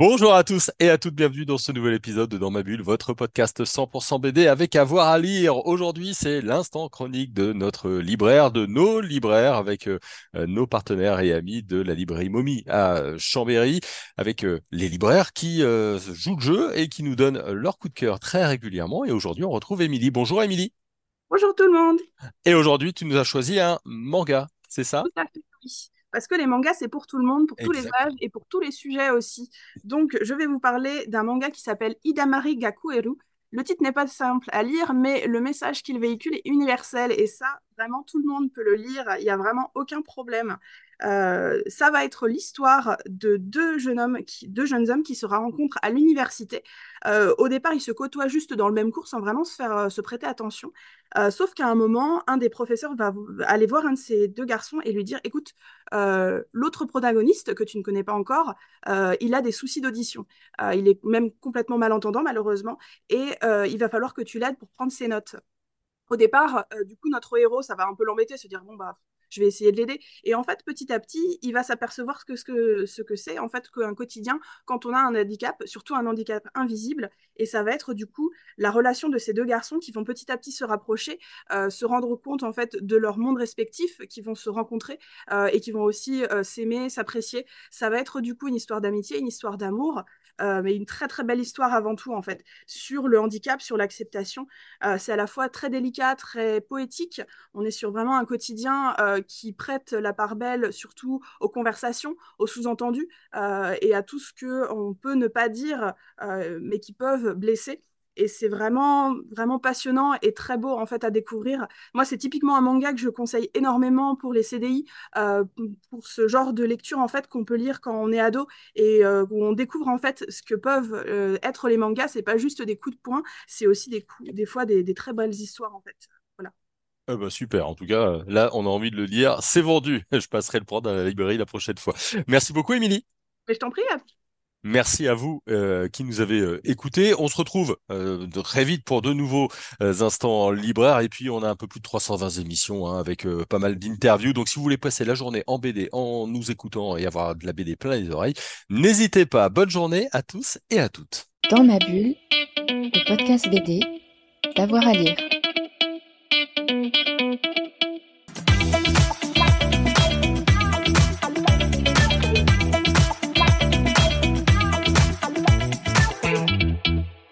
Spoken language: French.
Bonjour à tous et à toutes, bienvenue dans ce nouvel épisode de Dans ma bulle, votre podcast 100% BD avec avoir à lire. Aujourd'hui, c'est l'instant chronique de notre libraire, de nos libraires, avec euh, nos partenaires et amis de la librairie Momie à Chambéry, avec euh, les libraires qui euh, jouent le jeu et qui nous donnent leur coup de cœur très régulièrement. Et aujourd'hui, on retrouve Émilie. Bonjour Émilie. Bonjour tout le monde. Et aujourd'hui, tu nous as choisi un manga, c'est ça? Tout à fait, oui. Parce que les mangas, c'est pour tout le monde, pour tous les âges et pour tous les sujets aussi. Donc, je vais vous parler d'un manga qui s'appelle Idamari Gakueru. Le titre n'est pas simple à lire, mais le message qu'il véhicule est universel. Et ça, vraiment, tout le monde peut le lire. Il n'y a vraiment aucun problème. Euh, ça va être l'histoire de deux jeunes hommes qui, se rencontrent à l'université. Euh, au départ, ils se côtoient juste dans le même cours sans vraiment se faire euh, prêter attention. Sauf qu'à un moment, un des professeurs va aller voir un de ces deux garçons et lui dire, écoute, l'autre protagoniste que tu ne connais pas encore, il a des soucis d'audition. Il est même complètement malentendant, malheureusement, et il va falloir que tu l'aides pour prendre ses notes. Au départ, du coup, notre héros, ça va un peu l'embêter, se dire, bon, bah, je vais essayer de l'aider. Et en fait, petit à petit, il va s'apercevoir ce que ce que, ce que c'est, en fait, qu'un quotidien, quand on a un handicap, surtout un handicap invisible, et ça va être, du coup, la relation de ces deux garçons qui vont petit à petit se rapprocher, euh, se rendre compte, en fait, de leur monde respectif, qui vont se rencontrer, euh, et qui vont aussi euh, s'aimer, s'apprécier. Ça va être, du coup, une histoire d'amitié, une histoire d'amour, mais une très, très belle histoire avant tout, en fait, sur le handicap, sur l'acceptation. C'est à la fois très délicat, très poétique. On est sur vraiment un quotidien qui prête la part belle, surtout aux conversations, aux sous-entendus euh, et à tout ce que on peut ne pas dire, euh, mais qui peuvent blesser. Et c'est vraiment, vraiment passionnant et très beau en fait à découvrir. Moi, c'est typiquement un manga que je conseille énormément pour les CDI, euh, pour ce genre de lecture en fait qu'on peut lire quand on est ado et euh, où on découvre en fait ce que peuvent euh, être les mangas. C'est pas juste des coups de poing, c'est aussi des, coups, des fois des, des très belles histoires en fait. Ah bah super, en tout cas, là, on a envie de le lire, c'est vendu. Je passerai le prendre à la librairie la prochaine fois. Merci beaucoup, Émilie. Mais je t'en prie, à Merci à vous euh, qui nous avez euh, écoutés. On se retrouve euh, de- très vite pour de nouveaux euh, instants libraires. Et puis, on a un peu plus de 320 émissions hein, avec euh, pas mal d'interviews. Donc, si vous voulez passer la journée en BD en nous écoutant et avoir de la BD plein les oreilles, n'hésitez pas. Bonne journée à tous et à toutes. Dans ma bulle, le podcast BD, d'avoir à lire. Música